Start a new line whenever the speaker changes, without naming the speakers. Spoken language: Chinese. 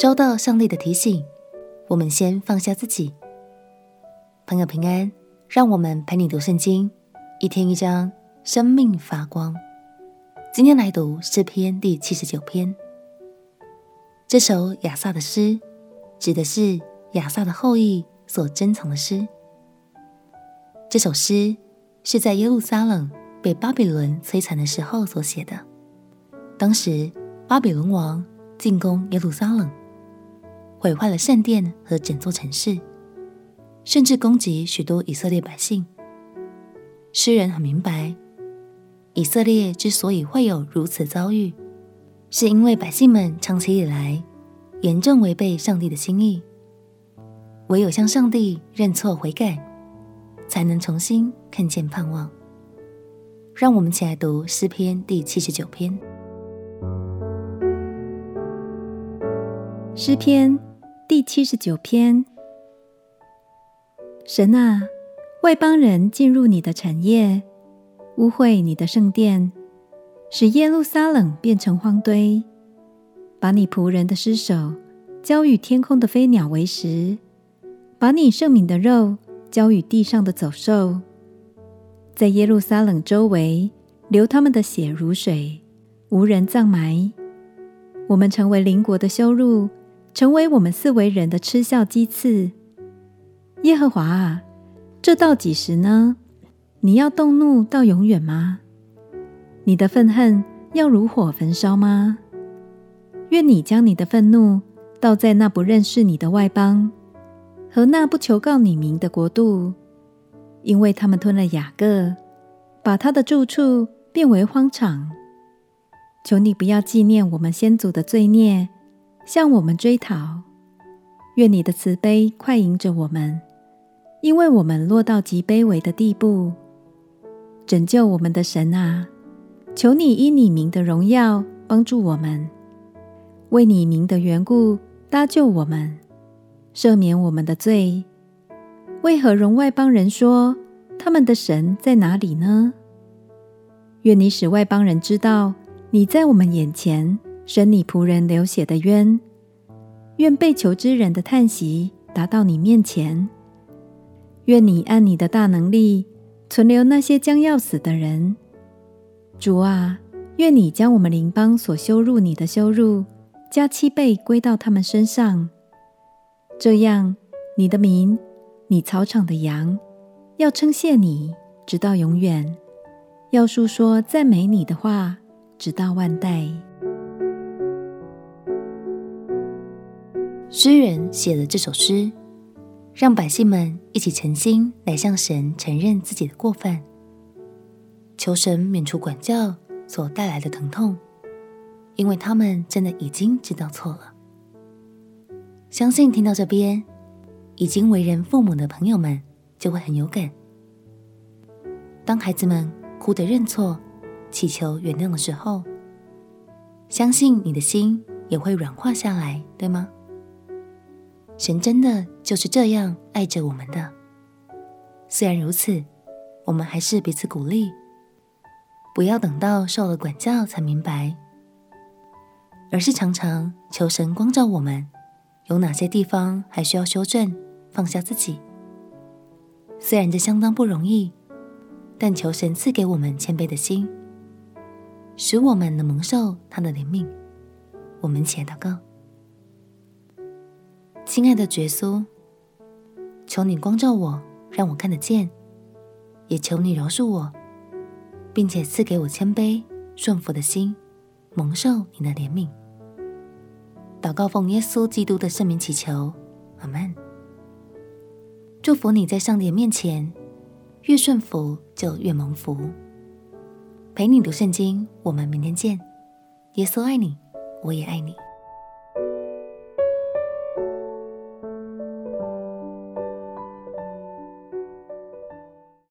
收到上帝的提醒，我们先放下自己。朋友平安，让我们陪你读圣经，一天一章，生命发光。今天来读诗篇第七十九篇。这首亚萨的诗，指的是亚萨的后裔所珍藏的诗。这首诗是在耶路撒冷被巴比伦摧残的时候所写的。当时巴比伦王进攻耶路撒冷，毁坏了圣殿和整座城市，甚至攻击许多以色列百姓。诗人很明白，以色列之所以会有如此遭遇，是因为百姓们长期以来严重违背上帝的心意，唯有向上帝认错悔改。才能重新看见盼望。让我们一起来读诗篇第七十九篇。
诗篇第七十九篇。神啊，外邦人进入你的产业，污秽你的圣殿，使耶路撒冷变成荒堆，把你仆人的尸首交与天空的飞鸟为食，把你圣民的肉。交与地上的走兽，在耶路撒冷周围流他们的血如水，无人葬埋。我们成为邻国的羞辱，成为我们四围人的嗤笑讥刺。耶和华啊，这到几时呢？你要动怒到永远吗？你的愤恨要如火焚烧吗？愿你将你的愤怒倒在那不认识你的外邦。和那不求告你名的国度，因为他们吞了雅各，把他的住处变为荒场。求你不要纪念我们先祖的罪孽，向我们追讨。愿你的慈悲快迎着我们，因为我们落到极卑微的地步。拯救我们的神啊，求你依你名的荣耀帮助我们，为你名的缘故搭救我们。赦免我们的罪，为何容外邦人说他们的神在哪里呢？愿你使外邦人知道你在我们眼前伸你仆人流血的冤。愿被囚之人的叹息达到你面前。愿你按你的大能力存留那些将要死的人。主啊，愿你将我们邻邦所羞辱你的羞辱加七倍归到他们身上。这样，你的民，你草场的羊，要称谢你，直到永远；要述说赞美你的话，直到万代。
诗人写了这首诗，让百姓们一起诚心来向神承认自己的过犯，求神免除管教所带来的疼痛，因为他们真的已经知道错了。相信听到这边，已经为人父母的朋友们就会很有感。当孩子们哭着认错、祈求原谅的时候，相信你的心也会软化下来，对吗？神真的就是这样爱着我们的。虽然如此，我们还是彼此鼓励，不要等到受了管教才明白，而是常常求神光照我们。有哪些地方还需要修正？放下自己，虽然这相当不容易，但求神赐给我们谦卑的心，使我们能蒙受他的怜悯。我们且祷告：亲爱的耶稣，求你光照我，让我看得见；也求你饶恕我，并且赐给我谦卑顺服的心，蒙受你的怜悯。祷告奉耶稣基督的圣名祈求，阿门。祝福你在上帝面前越顺服就越蒙福。陪你读圣经，我们明天见。耶稣爱你，我也爱你。